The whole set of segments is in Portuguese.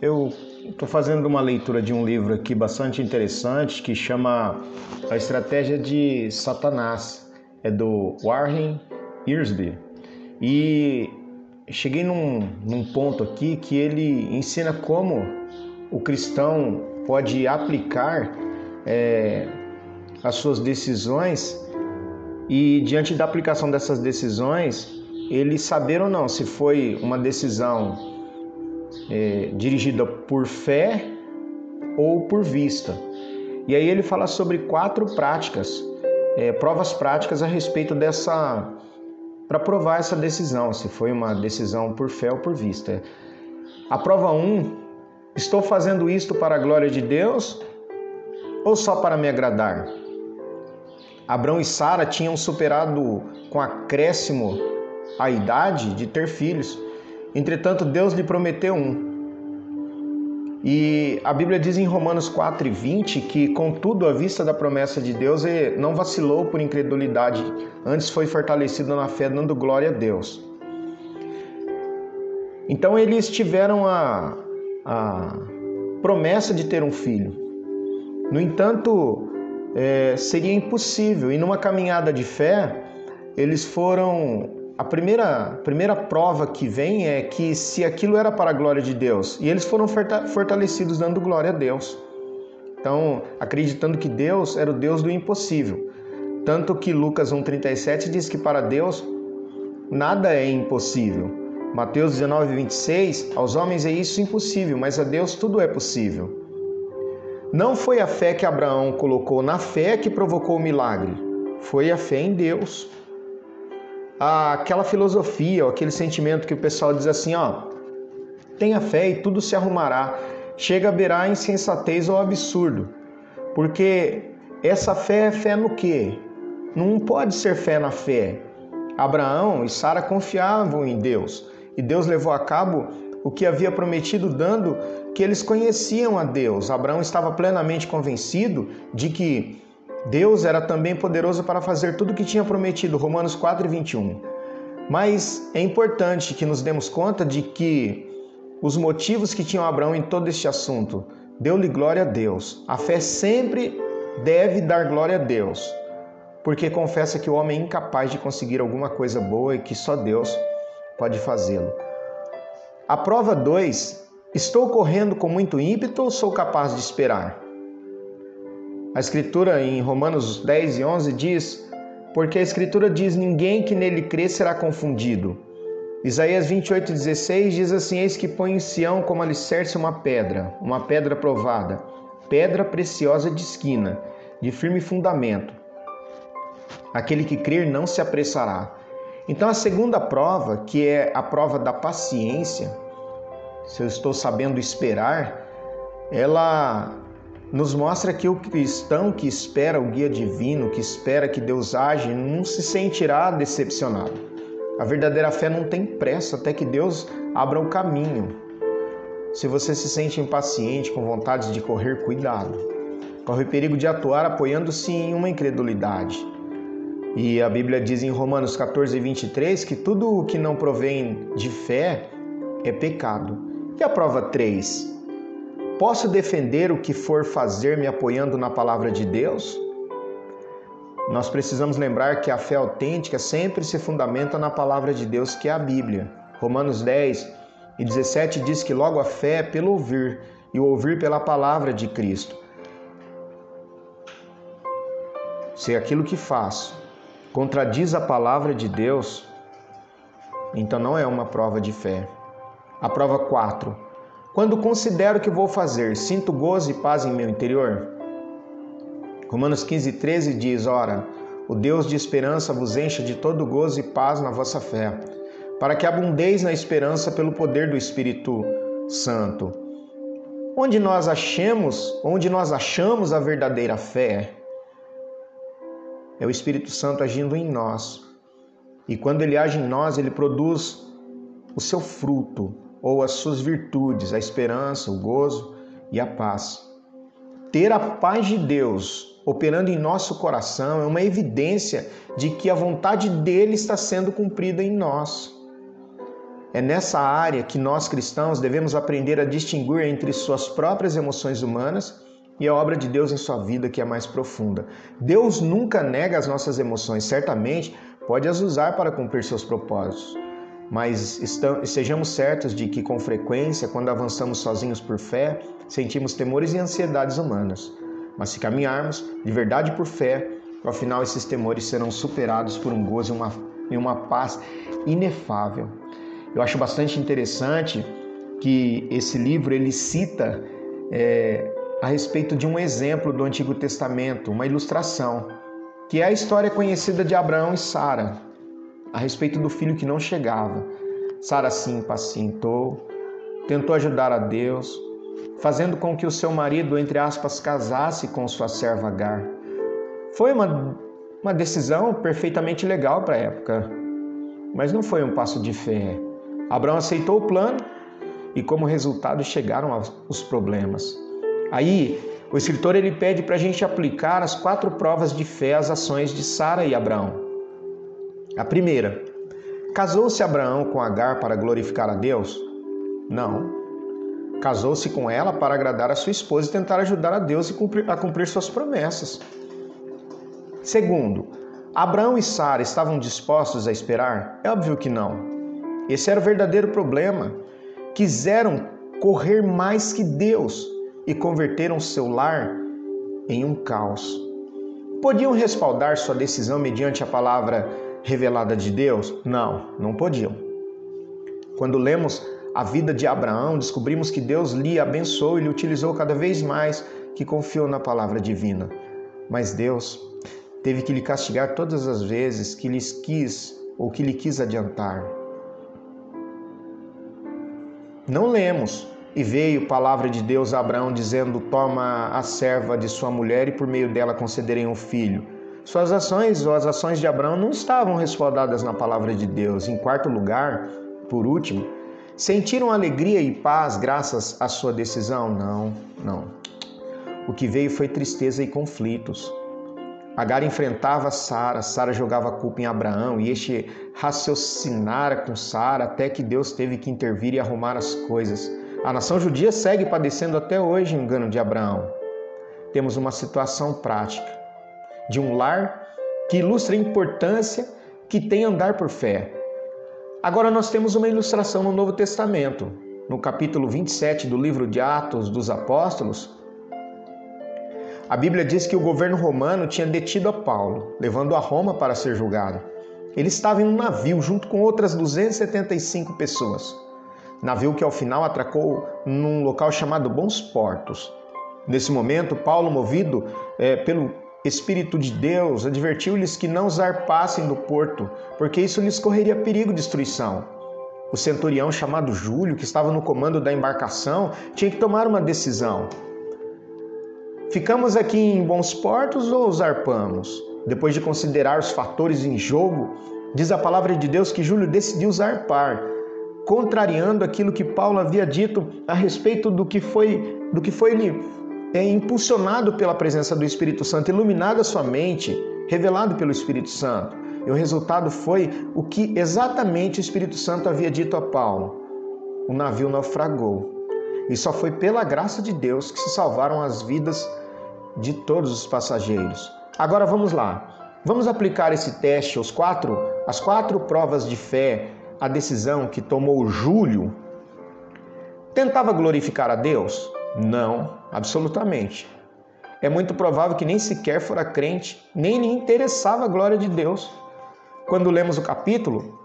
Eu estou fazendo uma leitura de um livro aqui bastante interessante que chama A Estratégia de Satanás. É do Warren Earsby. E cheguei num, num ponto aqui que ele ensina como o cristão pode aplicar é, as suas decisões e, diante da aplicação dessas decisões, ele saber ou não se foi uma decisão é, dirigida por fé ou por vista. E aí ele fala sobre quatro práticas, é, provas práticas a respeito dessa. para provar essa decisão, se foi uma decisão por fé ou por vista. A prova 1, um, estou fazendo isto para a glória de Deus ou só para me agradar? Abraão e Sara tinham superado com acréscimo a idade de ter filhos. Entretanto, Deus lhe prometeu um. E a Bíblia diz em Romanos 4 e 20 que, contudo, à vista da promessa de Deus, ele não vacilou por incredulidade, antes foi fortalecido na fé, dando glória a Deus. Então, eles tiveram a, a promessa de ter um filho. No entanto, é, seria impossível, e numa caminhada de fé, eles foram a primeira, primeira prova que vem é que se aquilo era para a glória de Deus, e eles foram fortalecidos dando glória a Deus. Então, acreditando que Deus era o Deus do impossível. Tanto que Lucas 1,37 diz que para Deus nada é impossível. Mateus 19, 26, aos homens é isso impossível, mas a Deus tudo é possível. Não foi a fé que Abraão colocou na fé que provocou o milagre, foi a fé em Deus aquela filosofia, ou aquele sentimento que o pessoal diz assim, ó, tenha fé e tudo se arrumará. Chega a beirar insensatez ou absurdo. Porque essa fé é fé no quê? Não pode ser fé na fé. Abraão e Sara confiavam em Deus e Deus levou a cabo o que havia prometido, dando que eles conheciam a Deus. Abraão estava plenamente convencido de que Deus era também poderoso para fazer tudo o que tinha prometido, Romanos 4, 21. Mas é importante que nos demos conta de que os motivos que tinham Abraão em todo este assunto deu-lhe glória a Deus. A fé sempre deve dar glória a Deus, porque confessa que o homem é incapaz de conseguir alguma coisa boa e que só Deus pode fazê-lo. A prova 2: estou correndo com muito ímpeto ou sou capaz de esperar? A Escritura em Romanos 10 e 11 diz: Porque a Escritura diz: Ninguém que nele crê será confundido. Isaías 28, 16 diz assim: Eis que põe em Sião como alicerce uma pedra, uma pedra provada, pedra preciosa de esquina, de firme fundamento. Aquele que crer não se apressará. Então, a segunda prova, que é a prova da paciência, se eu estou sabendo esperar, ela nos mostra que o cristão que espera o guia divino, que espera que Deus age, não se sentirá decepcionado. A verdadeira fé não tem pressa até que Deus abra o caminho. Se você se sente impaciente, com vontade de correr, cuidado. Corre o perigo de atuar apoiando-se em uma incredulidade. E a Bíblia diz em Romanos 14, 23 que tudo o que não provém de fé é pecado. E a prova 3? Posso defender o que for fazer me apoiando na palavra de Deus? Nós precisamos lembrar que a fé autêntica sempre se fundamenta na palavra de Deus, que é a Bíblia. Romanos 10 e 17 diz que logo a fé é pelo ouvir e o ouvir pela palavra de Cristo. Se aquilo que faço contradiz a palavra de Deus, então não é uma prova de fé. A prova 4 quando considero o que vou fazer, sinto gozo e paz em meu interior? Romanos 15, 13 diz: Ora, o Deus de esperança vos encha de todo gozo e paz na vossa fé, para que abundeis na esperança pelo poder do Espírito Santo. Onde nós achamos, onde nós achamos a verdadeira fé, é o Espírito Santo agindo em nós. E quando ele age em nós, ele produz o seu fruto, ou as suas virtudes, a esperança, o gozo e a paz. Ter a paz de Deus operando em nosso coração é uma evidência de que a vontade dele está sendo cumprida em nós. é nessa área que nós cristãos devemos aprender a distinguir entre suas próprias emoções humanas e a obra de Deus em sua vida que é mais profunda. Deus nunca nega as nossas emoções, certamente pode as usar para cumprir seus propósitos. Mas estamos, sejamos certos de que, com frequência, quando avançamos sozinhos por fé, sentimos temores e ansiedades humanas. Mas se caminharmos de verdade por fé, ao final esses temores serão superados por um gozo e uma, e uma paz inefável. Eu acho bastante interessante que esse livro ele cita é, a respeito de um exemplo do Antigo Testamento, uma ilustração, que é a história conhecida de Abraão e Sara, a respeito do filho que não chegava. Sara se impacientou, tentou ajudar a Deus, fazendo com que o seu marido, entre aspas, casasse com sua serva Agar. Foi uma, uma decisão perfeitamente legal para a época, mas não foi um passo de fé. Abraão aceitou o plano e, como resultado, chegaram os problemas. Aí, o escritor ele pede para a gente aplicar as quatro provas de fé às ações de Sara e Abraão. A primeira, casou-se Abraão com Agar para glorificar a Deus? Não. Casou-se com ela para agradar a sua esposa e tentar ajudar a Deus a cumprir suas promessas. Segundo, Abraão e Sara estavam dispostos a esperar? É óbvio que não. Esse era o verdadeiro problema. Quiseram correr mais que Deus e converteram seu lar em um caos. Podiam respaldar sua decisão mediante a palavra revelada de Deus? Não, não podiam. Quando lemos a vida de Abraão, descobrimos que Deus lhe abençoou e lhe utilizou cada vez mais que confiou na palavra divina. Mas Deus teve que lhe castigar todas as vezes que lhes quis ou que lhe quis adiantar. Não lemos. E veio palavra de Deus a Abraão dizendo: Toma a serva de sua mulher e por meio dela concederem um filho. Suas ações ou as ações de Abraão não estavam respaldadas na palavra de Deus. Em quarto lugar, por último, sentiram alegria e paz graças à sua decisão? Não, não. O que veio foi tristeza e conflitos. Agar enfrentava Sara, Sara jogava a culpa em Abraão e este raciocinara com Sara até que Deus teve que intervir e arrumar as coisas. A nação judia segue padecendo até hoje o engano de Abraão. Temos uma situação prática de um lar que ilustra a importância que tem andar por fé. Agora nós temos uma ilustração no Novo Testamento. No capítulo 27 do livro de Atos dos Apóstolos, a Bíblia diz que o governo romano tinha detido a Paulo, levando a Roma para ser julgado. Ele estava em um navio junto com outras 275 pessoas. Navio que ao final atracou num local chamado Bons Portos. Nesse momento, Paulo, movido é, pelo Espírito de Deus, advertiu-lhes que não zarpassem do porto, porque isso lhes correria perigo de destruição. O centurião chamado Júlio, que estava no comando da embarcação, tinha que tomar uma decisão. Ficamos aqui em bons portos ou zarpamos? Depois de considerar os fatores em jogo, diz a palavra de Deus que Júlio decidiu zarpar, contrariando aquilo que Paulo havia dito a respeito do que foi do que foi lhe é, impulsionado pela presença do Espírito Santo, iluminado a sua mente, revelado pelo Espírito Santo. E o resultado foi o que exatamente o Espírito Santo havia dito a Paulo. O navio naufragou. E só foi pela graça de Deus que se salvaram as vidas de todos os passageiros. Agora vamos lá. Vamos aplicar esse teste aos quatro, as quatro provas de fé, a decisão que tomou Júlio. Tentava glorificar a Deus? Não, absolutamente. É muito provável que nem sequer fora crente, nem lhe interessava a glória de Deus. Quando lemos o capítulo,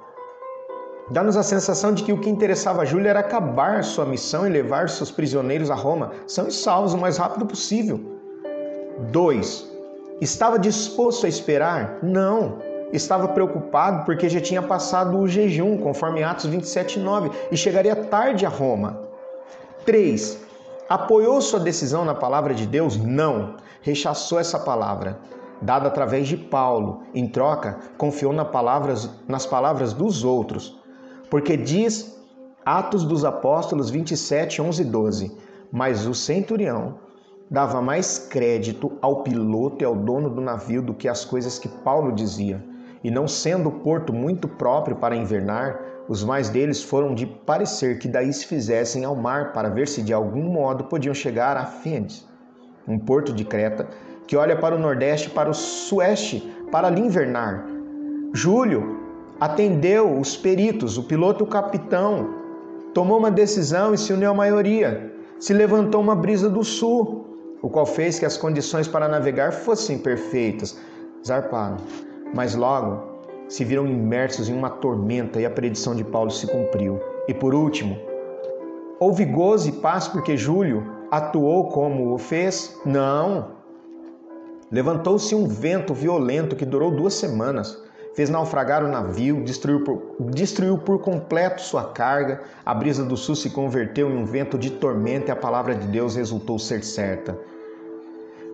Dá-nos a sensação de que o que interessava a Júlia era acabar sua missão e levar seus prisioneiros a Roma, são e salvos o mais rápido possível. 2. Estava disposto a esperar? Não. Estava preocupado porque já tinha passado o jejum, conforme Atos 27:9, e chegaria tarde a Roma. 3. Apoiou sua decisão na palavra de Deus? Não. Rechaçou essa palavra, dada através de Paulo. Em troca, confiou nas palavras, nas palavras dos outros porque diz Atos dos Apóstolos 27, 11 e 12: Mas o centurião dava mais crédito ao piloto e ao dono do navio do que às coisas que Paulo dizia. E não sendo o porto muito próprio para invernar, Os mais deles foram de parecer que daí se fizessem ao mar para ver se de algum modo podiam chegar a Fênix, um porto de Creta que olha para o nordeste, para o sueste, para ali invernar. Júlio atendeu os peritos, o piloto e o capitão, tomou uma decisão e se uniu à maioria. Se levantou uma brisa do sul, o qual fez que as condições para navegar fossem perfeitas. Zarparam, mas logo se viram imersos em uma tormenta e a predição de Paulo se cumpriu. E por último, houve gozo e paz porque Júlio atuou como o fez? Não. Levantou-se um vento violento que durou duas semanas, fez naufragar o navio, destruiu por, destruiu por completo sua carga, a brisa do sul se converteu em um vento de tormenta e a palavra de Deus resultou ser certa.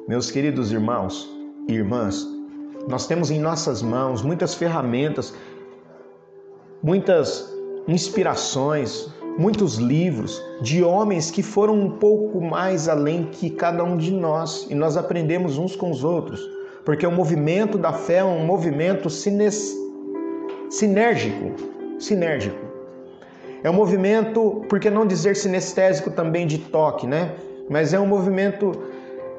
Meus queridos irmãos e irmãs, nós temos em nossas mãos muitas ferramentas, muitas inspirações, muitos livros de homens que foram um pouco mais além que cada um de nós e nós aprendemos uns com os outros, porque o movimento da fé é um movimento sinérgico, sinérgico. É um movimento, por que não dizer sinestésico também de toque, né? Mas é um movimento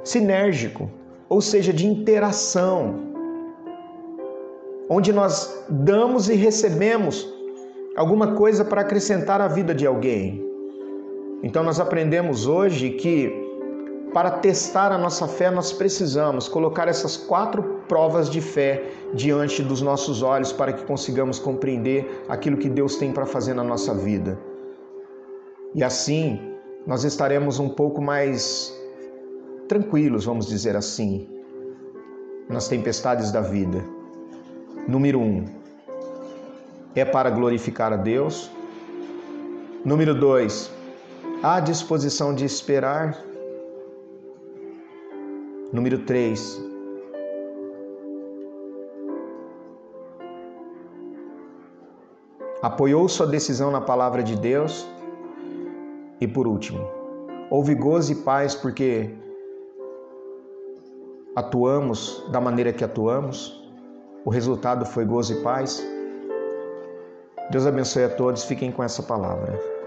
sinérgico, ou seja, de interação, onde nós damos e recebemos alguma coisa para acrescentar à vida de alguém. Então nós aprendemos hoje que para testar a nossa fé nós precisamos colocar essas quatro provas de fé diante dos nossos olhos para que consigamos compreender aquilo que Deus tem para fazer na nossa vida. E assim nós estaremos um pouco mais tranquilos, vamos dizer assim, nas tempestades da vida. Número um, é para glorificar a Deus. Número dois, há disposição de esperar. Número três, apoiou sua decisão na palavra de Deus. E por último, houve gozo e paz porque atuamos da maneira que atuamos. O resultado foi gozo e paz. Deus abençoe a todos. Fiquem com essa palavra.